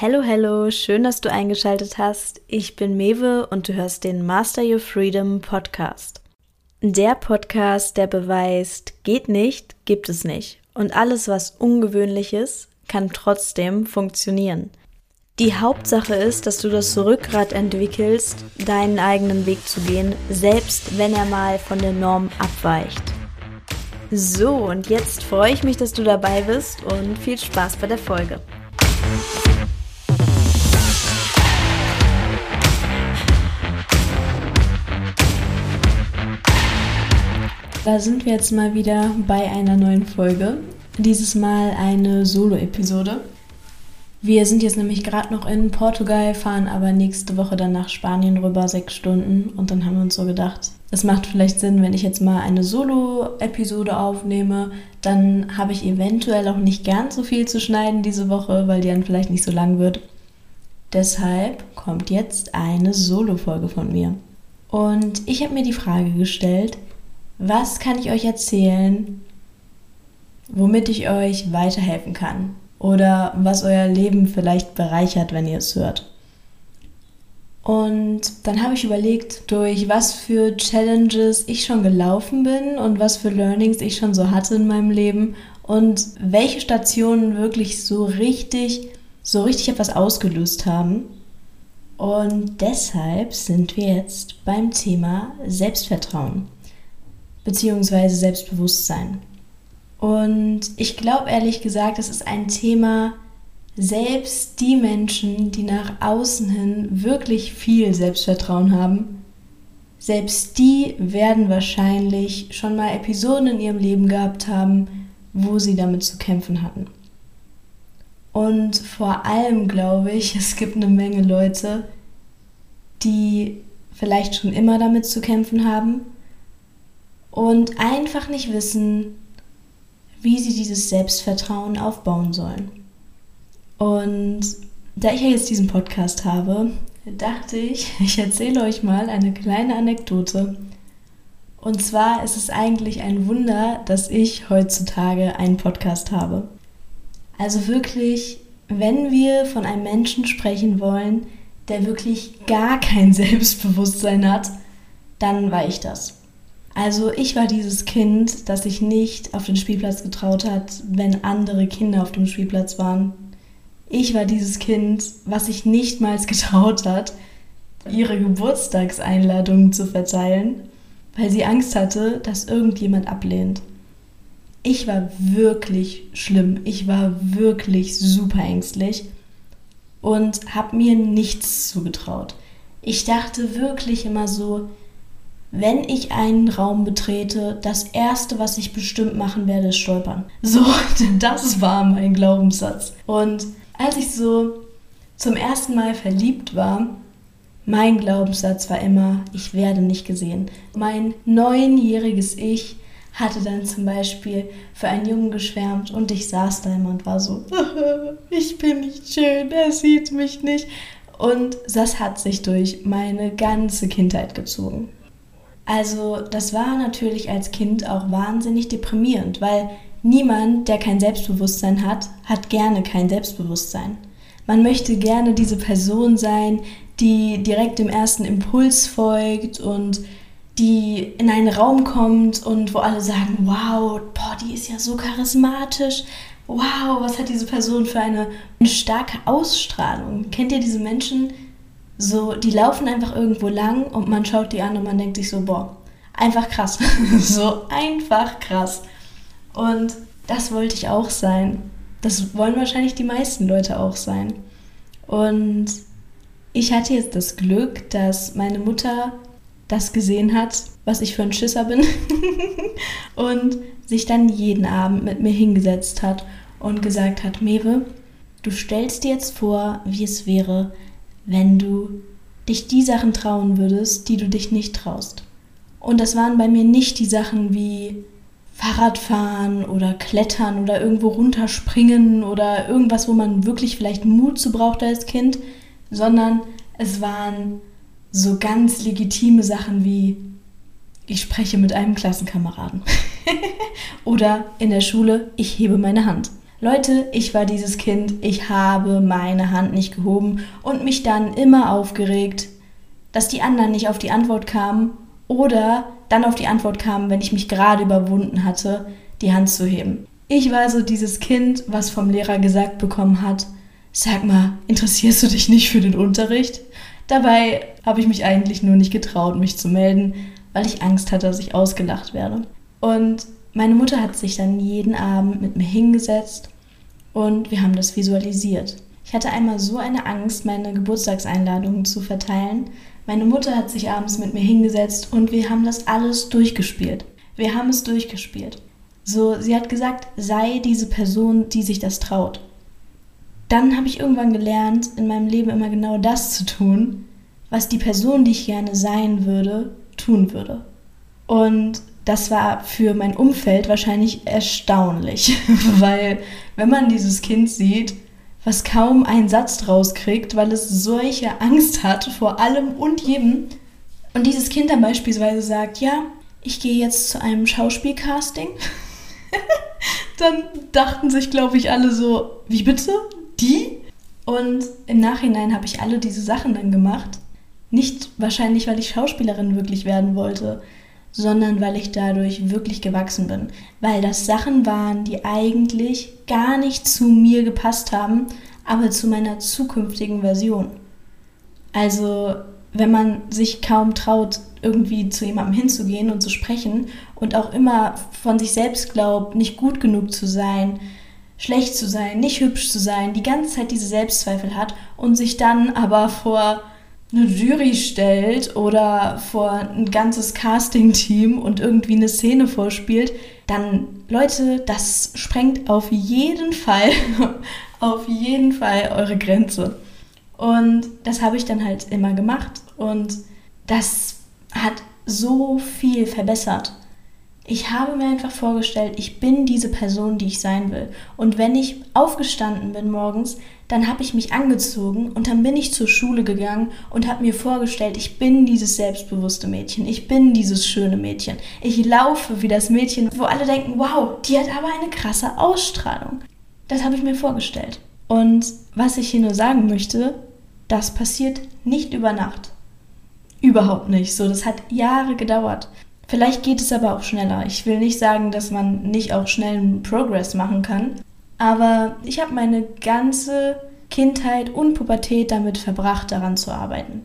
Hallo, hallo, schön, dass du eingeschaltet hast. Ich bin Mewe und du hörst den Master Your Freedom Podcast. Der Podcast, der beweist, geht nicht, gibt es nicht. Und alles, was ungewöhnlich ist, kann trotzdem funktionieren. Die Hauptsache ist, dass du das Rückgrat entwickelst, deinen eigenen Weg zu gehen, selbst wenn er mal von der Norm abweicht. So, und jetzt freue ich mich, dass du dabei bist und viel Spaß bei der Folge. Da sind wir jetzt mal wieder bei einer neuen Folge. Dieses Mal eine Solo-Episode. Wir sind jetzt nämlich gerade noch in Portugal, fahren aber nächste Woche dann nach Spanien rüber, sechs Stunden. Und dann haben wir uns so gedacht, es macht vielleicht Sinn, wenn ich jetzt mal eine Solo-Episode aufnehme. Dann habe ich eventuell auch nicht ganz so viel zu schneiden diese Woche, weil die dann vielleicht nicht so lang wird. Deshalb kommt jetzt eine Solo-Folge von mir. Und ich habe mir die Frage gestellt, was kann ich euch erzählen, womit ich euch weiterhelfen kann? Oder was euer Leben vielleicht bereichert, wenn ihr es hört? Und dann habe ich überlegt, durch was für Challenges ich schon gelaufen bin und was für Learnings ich schon so hatte in meinem Leben und welche Stationen wirklich so richtig, so richtig etwas ausgelöst haben. Und deshalb sind wir jetzt beim Thema Selbstvertrauen beziehungsweise Selbstbewusstsein. Und ich glaube ehrlich gesagt, es ist ein Thema, selbst die Menschen, die nach außen hin wirklich viel Selbstvertrauen haben, selbst die werden wahrscheinlich schon mal Episoden in ihrem Leben gehabt haben, wo sie damit zu kämpfen hatten. Und vor allem glaube ich, es gibt eine Menge Leute, die vielleicht schon immer damit zu kämpfen haben und einfach nicht wissen, wie sie dieses Selbstvertrauen aufbauen sollen. Und da ich ja jetzt diesen Podcast habe, dachte ich, ich erzähle euch mal eine kleine Anekdote. Und zwar ist es eigentlich ein Wunder, dass ich heutzutage einen Podcast habe. Also wirklich, wenn wir von einem Menschen sprechen wollen, der wirklich gar kein Selbstbewusstsein hat, dann war ich das. Also ich war dieses Kind, das sich nicht auf den Spielplatz getraut hat, wenn andere Kinder auf dem Spielplatz waren. Ich war dieses Kind, was sich nicht mal getraut hat, ihre Geburtstagseinladungen zu verteilen, weil sie Angst hatte, dass irgendjemand ablehnt. Ich war wirklich schlimm. Ich war wirklich super ängstlich und habe mir nichts zugetraut. Ich dachte wirklich immer so, wenn ich einen Raum betrete, das erste, was ich bestimmt machen werde, ist stolpern. So, das war mein Glaubenssatz. Und als ich so zum ersten Mal verliebt war, mein Glaubenssatz war immer, ich werde nicht gesehen. Mein neunjähriges Ich hatte dann zum Beispiel für einen Jungen geschwärmt und ich saß da immer und war so, ich bin nicht schön, er sieht mich nicht. Und das hat sich durch meine ganze Kindheit gezogen. Also das war natürlich als Kind auch wahnsinnig deprimierend, weil niemand, der kein Selbstbewusstsein hat, hat gerne kein Selbstbewusstsein. Man möchte gerne diese Person sein, die direkt dem ersten Impuls folgt und die in einen Raum kommt und wo alle sagen, wow, boah, die ist ja so charismatisch. Wow, was hat diese Person für eine starke Ausstrahlung? Kennt ihr diese Menschen, so, die laufen einfach irgendwo lang und man schaut die an und man denkt sich so, boah, einfach krass. so einfach krass. Und das wollte ich auch sein. Das wollen wahrscheinlich die meisten Leute auch sein. Und ich hatte jetzt das Glück, dass meine Mutter das gesehen hat, was ich für ein Schisser bin. und sich dann jeden Abend mit mir hingesetzt hat und gesagt hat, Mewe, du stellst dir jetzt vor, wie es wäre, wenn du dich die Sachen trauen würdest, die du dich nicht traust. Und das waren bei mir nicht die Sachen wie Fahrradfahren oder Klettern oder irgendwo runterspringen oder irgendwas, wo man wirklich vielleicht Mut zu braucht als Kind, sondern es waren so ganz legitime Sachen wie ich spreche mit einem Klassenkameraden oder in der Schule ich hebe meine Hand. Leute, ich war dieses Kind, ich habe meine Hand nicht gehoben und mich dann immer aufgeregt, dass die anderen nicht auf die Antwort kamen oder dann auf die Antwort kamen, wenn ich mich gerade überwunden hatte, die Hand zu heben. Ich war so dieses Kind, was vom Lehrer gesagt bekommen hat, sag mal, interessierst du dich nicht für den Unterricht? Dabei habe ich mich eigentlich nur nicht getraut, mich zu melden, weil ich Angst hatte, dass ich ausgelacht werde. Und meine Mutter hat sich dann jeden Abend mit mir hingesetzt und wir haben das visualisiert. Ich hatte einmal so eine Angst, meine Geburtstagseinladungen zu verteilen. Meine Mutter hat sich abends mit mir hingesetzt und wir haben das alles durchgespielt. Wir haben es durchgespielt. So, sie hat gesagt, sei diese Person, die sich das traut. Dann habe ich irgendwann gelernt, in meinem Leben immer genau das zu tun, was die Person, die ich gerne sein würde, tun würde. Und das war für mein Umfeld wahrscheinlich erstaunlich, weil wenn man dieses Kind sieht, was kaum einen Satz draus kriegt, weil es solche Angst hat vor allem und jedem, und dieses Kind dann beispielsweise sagt, ja, ich gehe jetzt zu einem Schauspielcasting, dann dachten sich, glaube ich, alle so, wie bitte? Die? Und im Nachhinein habe ich alle diese Sachen dann gemacht. Nicht wahrscheinlich, weil ich Schauspielerin wirklich werden wollte, sondern weil ich dadurch wirklich gewachsen bin. Weil das Sachen waren, die eigentlich gar nicht zu mir gepasst haben, aber zu meiner zukünftigen Version. Also, wenn man sich kaum traut, irgendwie zu jemandem hinzugehen und zu sprechen und auch immer von sich selbst glaubt, nicht gut genug zu sein, schlecht zu sein, nicht hübsch zu sein, die ganze Zeit diese Selbstzweifel hat und sich dann aber vor eine Jury stellt oder vor ein ganzes Casting-Team und irgendwie eine Szene vorspielt, dann, Leute, das sprengt auf jeden Fall, auf jeden Fall eure Grenze. Und das habe ich dann halt immer gemacht und das hat so viel verbessert. Ich habe mir einfach vorgestellt, ich bin diese Person, die ich sein will. Und wenn ich aufgestanden bin morgens, dann habe ich mich angezogen und dann bin ich zur Schule gegangen und habe mir vorgestellt, ich bin dieses selbstbewusste Mädchen, ich bin dieses schöne Mädchen. Ich laufe wie das Mädchen, wo alle denken, wow, die hat aber eine krasse Ausstrahlung. Das habe ich mir vorgestellt. Und was ich hier nur sagen möchte, das passiert nicht über Nacht. Überhaupt nicht. So, das hat Jahre gedauert. Vielleicht geht es aber auch schneller. Ich will nicht sagen, dass man nicht auch schnell einen Progress machen kann. Aber ich habe meine ganze Kindheit und Pubertät damit verbracht, daran zu arbeiten.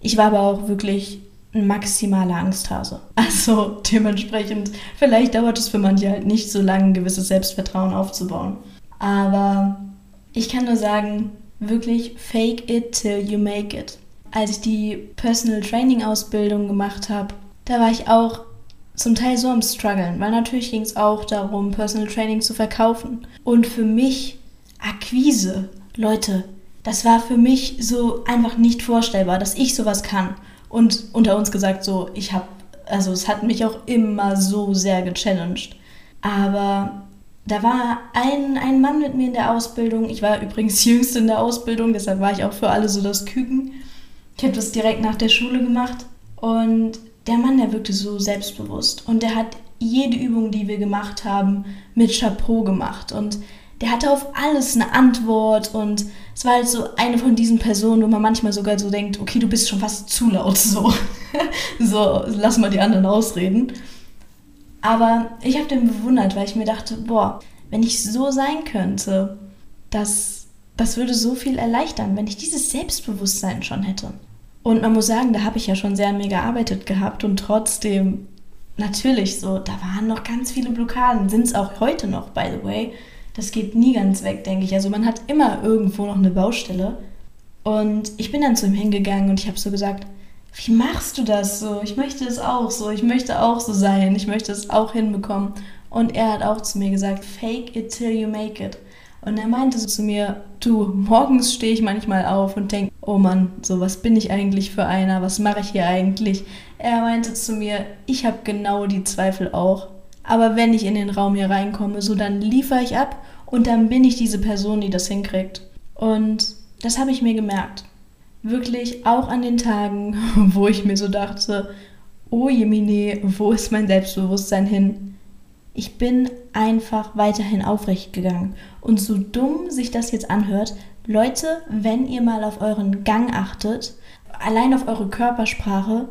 Ich war aber auch wirklich ein maximaler Angsthase. Also dementsprechend, vielleicht dauert es für manche halt nicht so lange, ein gewisses Selbstvertrauen aufzubauen. Aber ich kann nur sagen, wirklich fake it till you make it. Als ich die Personal Training Ausbildung gemacht habe, da war ich auch zum Teil so am struggeln, weil natürlich ging es auch darum, Personal Training zu verkaufen. Und für mich Akquise, Leute, das war für mich so einfach nicht vorstellbar, dass ich sowas kann. Und unter uns gesagt, so, ich habe, also es hat mich auch immer so sehr gechallenged. Aber da war ein, ein Mann mit mir in der Ausbildung. Ich war übrigens jüngst in der Ausbildung, deshalb war ich auch für alle so das Küken. Ich habe das direkt nach der Schule gemacht. Und der Mann, der wirkte so selbstbewusst und der hat jede Übung, die wir gemacht haben, mit Chapeau gemacht und der hatte auf alles eine Antwort und es war halt so eine von diesen Personen, wo man manchmal sogar so denkt, okay, du bist schon fast zu laut, so, so lass mal die anderen ausreden. Aber ich habe den bewundert, weil ich mir dachte, boah, wenn ich so sein könnte, das, das würde so viel erleichtern, wenn ich dieses Selbstbewusstsein schon hätte. Und man muss sagen, da habe ich ja schon sehr an mir gearbeitet gehabt und trotzdem natürlich so, da waren noch ganz viele Blockaden, sind es auch heute noch, by the way. Das geht nie ganz weg, denke ich. Also man hat immer irgendwo noch eine Baustelle. Und ich bin dann zu ihm hingegangen und ich habe so gesagt, wie machst du das so? Ich möchte es auch so, ich möchte auch so sein, ich möchte es auch hinbekommen. Und er hat auch zu mir gesagt, fake it till you make it. Und er meinte so zu mir, du, morgens stehe ich manchmal auf und denke, oh Mann, so was bin ich eigentlich für einer, was mache ich hier eigentlich? Er meinte zu mir, ich habe genau die Zweifel auch. Aber wenn ich in den Raum hier reinkomme, so dann liefere ich ab und dann bin ich diese Person, die das hinkriegt. Und das habe ich mir gemerkt. Wirklich auch an den Tagen, wo ich mir so dachte, oh Jemine, wo ist mein Selbstbewusstsein hin? Ich bin einfach weiterhin aufrecht gegangen. Und so dumm sich das jetzt anhört, Leute, wenn ihr mal auf euren Gang achtet, allein auf eure Körpersprache,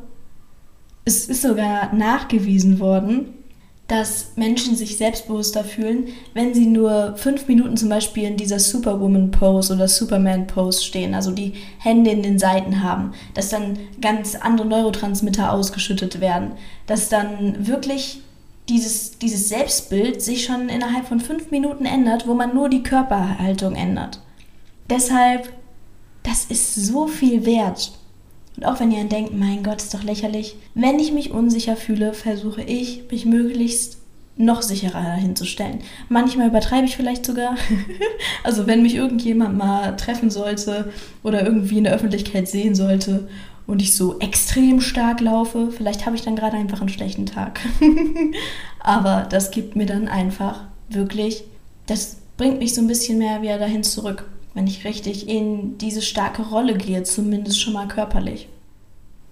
es ist sogar nachgewiesen worden, dass Menschen sich selbstbewusster fühlen, wenn sie nur fünf Minuten zum Beispiel in dieser Superwoman-Pose oder Superman-Pose stehen, also die Hände in den Seiten haben, dass dann ganz andere Neurotransmitter ausgeschüttet werden, dass dann wirklich dieses, dieses Selbstbild sich schon innerhalb von fünf Minuten ändert, wo man nur die Körperhaltung ändert. Deshalb, das ist so viel wert. Und auch wenn ihr denkt, mein Gott, ist doch lächerlich, wenn ich mich unsicher fühle, versuche ich, mich möglichst noch sicherer hinzustellen. Manchmal übertreibe ich vielleicht sogar. also wenn mich irgendjemand mal treffen sollte oder irgendwie in der Öffentlichkeit sehen sollte und ich so extrem stark laufe, vielleicht habe ich dann gerade einfach einen schlechten Tag. Aber das gibt mir dann einfach wirklich, das bringt mich so ein bisschen mehr wieder dahin zurück wenn ich richtig in diese starke Rolle gehe, zumindest schon mal körperlich.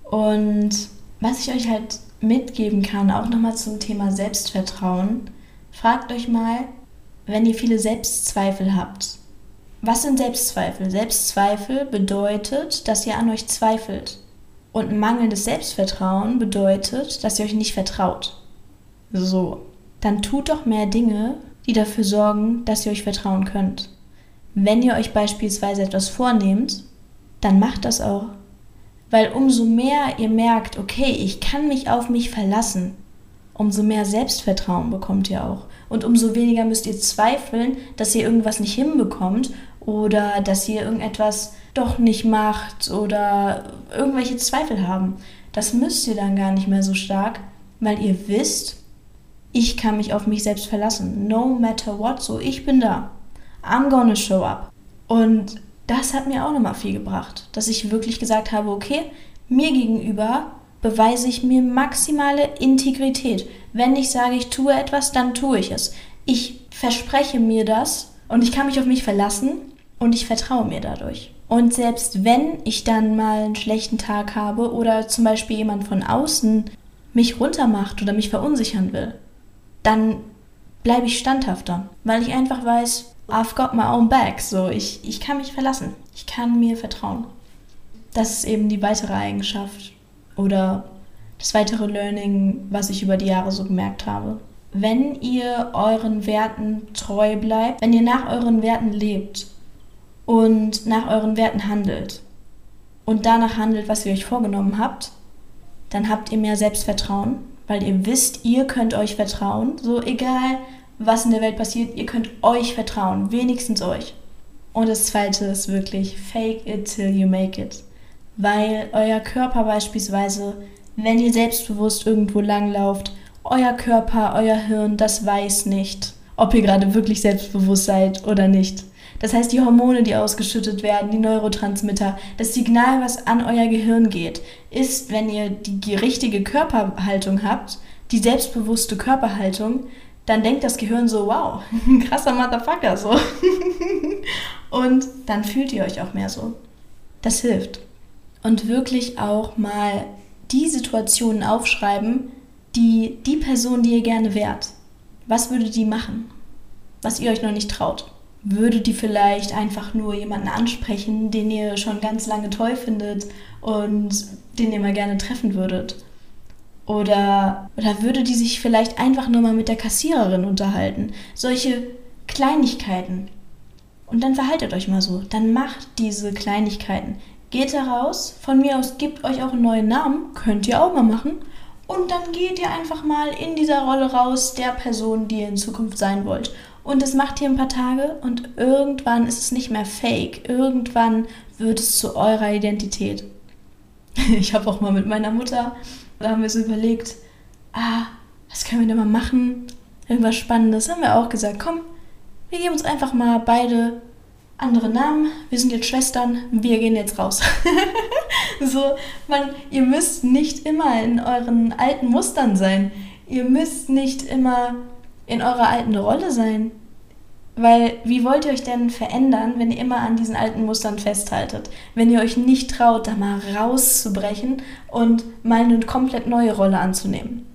Und was ich euch halt mitgeben kann, auch nochmal zum Thema Selbstvertrauen, fragt euch mal, wenn ihr viele Selbstzweifel habt. Was sind Selbstzweifel? Selbstzweifel bedeutet, dass ihr an euch zweifelt. Und mangelndes Selbstvertrauen bedeutet, dass ihr euch nicht vertraut. So, dann tut doch mehr Dinge, die dafür sorgen, dass ihr euch vertrauen könnt. Wenn ihr euch beispielsweise etwas vornehmt, dann macht das auch. Weil umso mehr ihr merkt, okay, ich kann mich auf mich verlassen, umso mehr Selbstvertrauen bekommt ihr auch. Und umso weniger müsst ihr zweifeln, dass ihr irgendwas nicht hinbekommt oder dass ihr irgendetwas doch nicht macht oder irgendwelche Zweifel haben. Das müsst ihr dann gar nicht mehr so stark, weil ihr wisst, ich kann mich auf mich selbst verlassen. No matter what, so ich bin da. I'm gonna show up. Und das hat mir auch nochmal viel gebracht, dass ich wirklich gesagt habe, okay, mir gegenüber beweise ich mir maximale Integrität. Wenn ich sage, ich tue etwas, dann tue ich es. Ich verspreche mir das und ich kann mich auf mich verlassen und ich vertraue mir dadurch. Und selbst wenn ich dann mal einen schlechten Tag habe oder zum Beispiel jemand von außen mich runtermacht oder mich verunsichern will, dann bleibe ich standhafter, weil ich einfach weiß, I've got my own back. So, ich, ich kann mich verlassen. Ich kann mir vertrauen. Das ist eben die weitere Eigenschaft oder das weitere Learning, was ich über die Jahre so gemerkt habe. Wenn ihr euren Werten treu bleibt, wenn ihr nach euren Werten lebt und nach euren Werten handelt und danach handelt, was ihr euch vorgenommen habt, dann habt ihr mehr Selbstvertrauen, weil ihr wisst, ihr könnt euch vertrauen. So egal, was in der Welt passiert, ihr könnt euch vertrauen, wenigstens euch. Und das zweite ist wirklich fake it till you make it. Weil euer Körper beispielsweise, wenn ihr selbstbewusst irgendwo langlauft, euer Körper, euer Hirn, das weiß nicht, ob ihr gerade wirklich selbstbewusst seid oder nicht. Das heißt, die Hormone, die ausgeschüttet werden, die Neurotransmitter, das Signal, was an euer Gehirn geht, ist, wenn ihr die richtige Körperhaltung habt, die selbstbewusste Körperhaltung, dann denkt das Gehirn so, wow, krasser Motherfucker, so. Und dann fühlt ihr euch auch mehr so. Das hilft. Und wirklich auch mal die Situationen aufschreiben, die die Person, die ihr gerne wärt. Was würde die machen? Was ihr euch noch nicht traut? Würde die vielleicht einfach nur jemanden ansprechen, den ihr schon ganz lange toll findet und den ihr mal gerne treffen würdet? Oder, oder würde die sich vielleicht einfach nur mal mit der Kassiererin unterhalten? Solche Kleinigkeiten. Und dann verhaltet euch mal so. Dann macht diese Kleinigkeiten. Geht da raus. Von mir aus gibt euch auch einen neuen Namen. Könnt ihr auch mal machen. Und dann geht ihr einfach mal in dieser Rolle raus, der Person, die ihr in Zukunft sein wollt. Und das macht ihr ein paar Tage und irgendwann ist es nicht mehr fake. Irgendwann wird es zu eurer Identität. Ich habe auch mal mit meiner Mutter da haben wir so überlegt, ah, was können wir denn mal machen? Irgendwas Spannendes. Haben wir auch gesagt, komm, wir geben uns einfach mal beide andere Namen. Wir sind jetzt Schwestern, wir gehen jetzt raus. so, man, ihr müsst nicht immer in euren alten Mustern sein. Ihr müsst nicht immer in eurer alten Rolle sein. Weil wie wollt ihr euch denn verändern, wenn ihr immer an diesen alten Mustern festhaltet? Wenn ihr euch nicht traut, da mal rauszubrechen und mal eine komplett neue Rolle anzunehmen?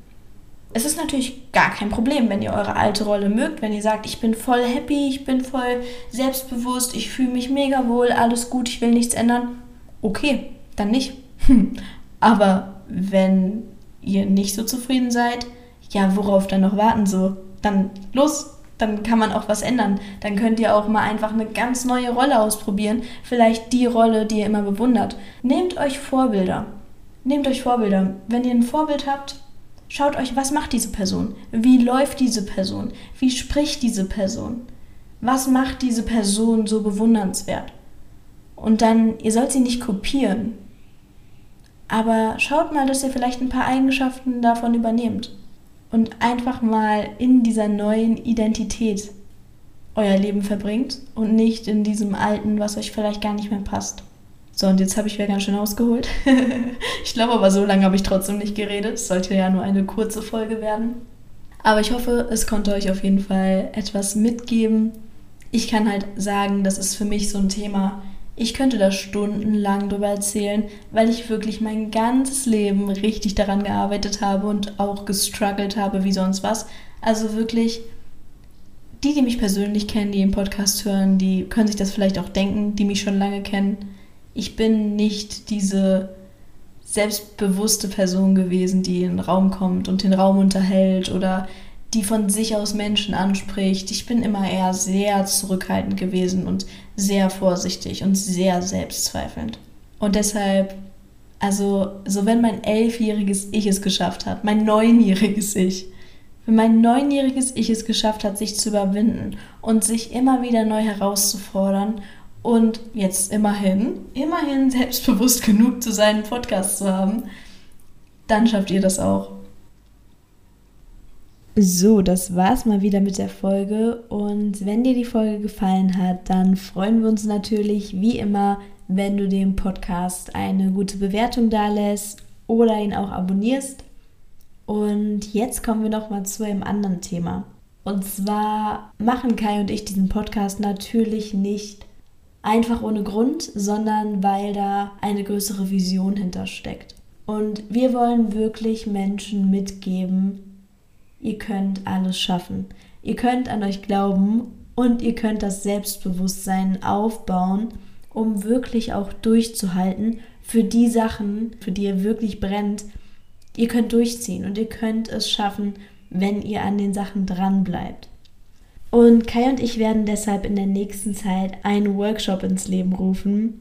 Es ist natürlich gar kein Problem, wenn ihr eure alte Rolle mögt, wenn ihr sagt, ich bin voll happy, ich bin voll selbstbewusst, ich fühle mich mega wohl, alles gut, ich will nichts ändern. Okay, dann nicht. Aber wenn ihr nicht so zufrieden seid, ja, worauf dann noch warten so? Dann los, dann kann man auch was ändern. Dann könnt ihr auch mal einfach eine ganz neue Rolle ausprobieren. Vielleicht die Rolle, die ihr immer bewundert. Nehmt euch Vorbilder. Nehmt euch Vorbilder. Wenn ihr ein Vorbild habt, schaut euch, was macht diese Person? Wie läuft diese Person? Wie spricht diese Person? Was macht diese Person so bewundernswert? Und dann, ihr sollt sie nicht kopieren. Aber schaut mal, dass ihr vielleicht ein paar Eigenschaften davon übernehmt und einfach mal in dieser neuen Identität euer Leben verbringt und nicht in diesem alten, was euch vielleicht gar nicht mehr passt. So, und jetzt habe ich wieder ganz schön ausgeholt. ich glaube aber, so lange habe ich trotzdem nicht geredet. Es sollte ja nur eine kurze Folge werden. Aber ich hoffe, es konnte euch auf jeden Fall etwas mitgeben. Ich kann halt sagen, das ist für mich so ein Thema, ich könnte da stundenlang drüber erzählen, weil ich wirklich mein ganzes Leben richtig daran gearbeitet habe und auch gestruggelt habe wie sonst was. Also wirklich, die, die mich persönlich kennen, die den Podcast hören, die können sich das vielleicht auch denken, die mich schon lange kennen. Ich bin nicht diese selbstbewusste Person gewesen, die in den Raum kommt und den Raum unterhält oder die von sich aus Menschen anspricht. Ich bin immer eher sehr zurückhaltend gewesen und sehr vorsichtig und sehr selbstzweifelnd. Und deshalb, also, so wenn mein elfjähriges Ich es geschafft hat, mein neunjähriges Ich, wenn mein neunjähriges Ich es geschafft hat, sich zu überwinden und sich immer wieder neu herauszufordern und jetzt immerhin, immerhin selbstbewusst genug zu sein, einen Podcast zu haben, dann schafft ihr das auch. So, das war's mal wieder mit der Folge. Und wenn dir die Folge gefallen hat, dann freuen wir uns natürlich wie immer, wenn du dem Podcast eine gute Bewertung da lässt oder ihn auch abonnierst. Und jetzt kommen wir noch mal zu einem anderen Thema. Und zwar machen Kai und ich diesen Podcast natürlich nicht einfach ohne Grund, sondern weil da eine größere Vision hintersteckt. Und wir wollen wirklich Menschen mitgeben, Ihr könnt alles schaffen. Ihr könnt an euch glauben und ihr könnt das Selbstbewusstsein aufbauen, um wirklich auch durchzuhalten für die Sachen, für die ihr wirklich brennt. Ihr könnt durchziehen und ihr könnt es schaffen, wenn ihr an den Sachen dran bleibt. Und Kai und ich werden deshalb in der nächsten Zeit einen Workshop ins Leben rufen,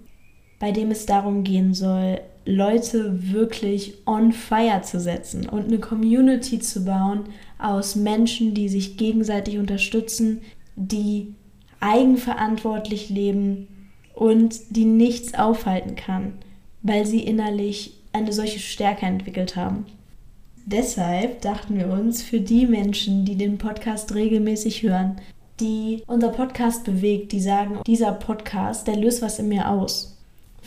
bei dem es darum gehen soll, Leute wirklich on fire zu setzen und eine Community zu bauen aus Menschen, die sich gegenseitig unterstützen, die eigenverantwortlich leben und die nichts aufhalten kann, weil sie innerlich eine solche Stärke entwickelt haben. Deshalb dachten wir uns, für die Menschen, die den Podcast regelmäßig hören, die unser Podcast bewegt, die sagen, dieser Podcast, der löst was in mir aus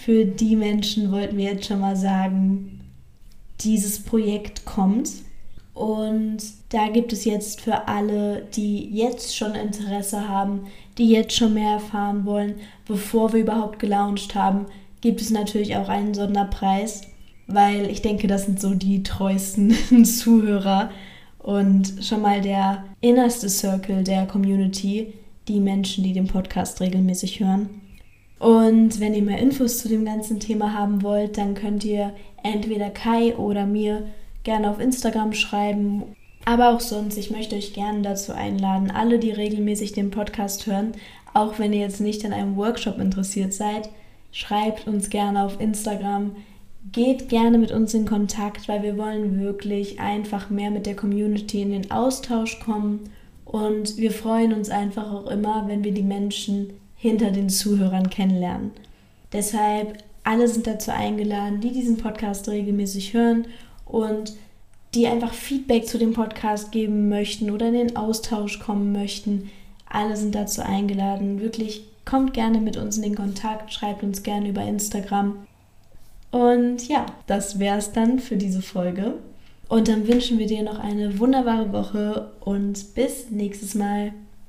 für die Menschen wollten wir jetzt schon mal sagen, dieses Projekt kommt. Und da gibt es jetzt für alle, die jetzt schon Interesse haben, die jetzt schon mehr erfahren wollen, bevor wir überhaupt gelauncht haben, gibt es natürlich auch einen Sonderpreis, weil ich denke, das sind so die treuesten Zuhörer und schon mal der innerste Circle der Community, die Menschen, die den Podcast regelmäßig hören. Und wenn ihr mehr Infos zu dem ganzen Thema haben wollt, dann könnt ihr entweder Kai oder mir gerne auf Instagram schreiben. Aber auch sonst, ich möchte euch gerne dazu einladen, alle, die regelmäßig den Podcast hören, auch wenn ihr jetzt nicht an einem Workshop interessiert seid, schreibt uns gerne auf Instagram. Geht gerne mit uns in Kontakt, weil wir wollen wirklich einfach mehr mit der Community in den Austausch kommen. Und wir freuen uns einfach auch immer, wenn wir die Menschen hinter den Zuhörern kennenlernen. Deshalb, alle sind dazu eingeladen, die diesen Podcast regelmäßig hören und die einfach Feedback zu dem Podcast geben möchten oder in den Austausch kommen möchten. Alle sind dazu eingeladen. Wirklich kommt gerne mit uns in den Kontakt, schreibt uns gerne über Instagram. Und ja, das wäre es dann für diese Folge. Und dann wünschen wir dir noch eine wunderbare Woche und bis nächstes Mal.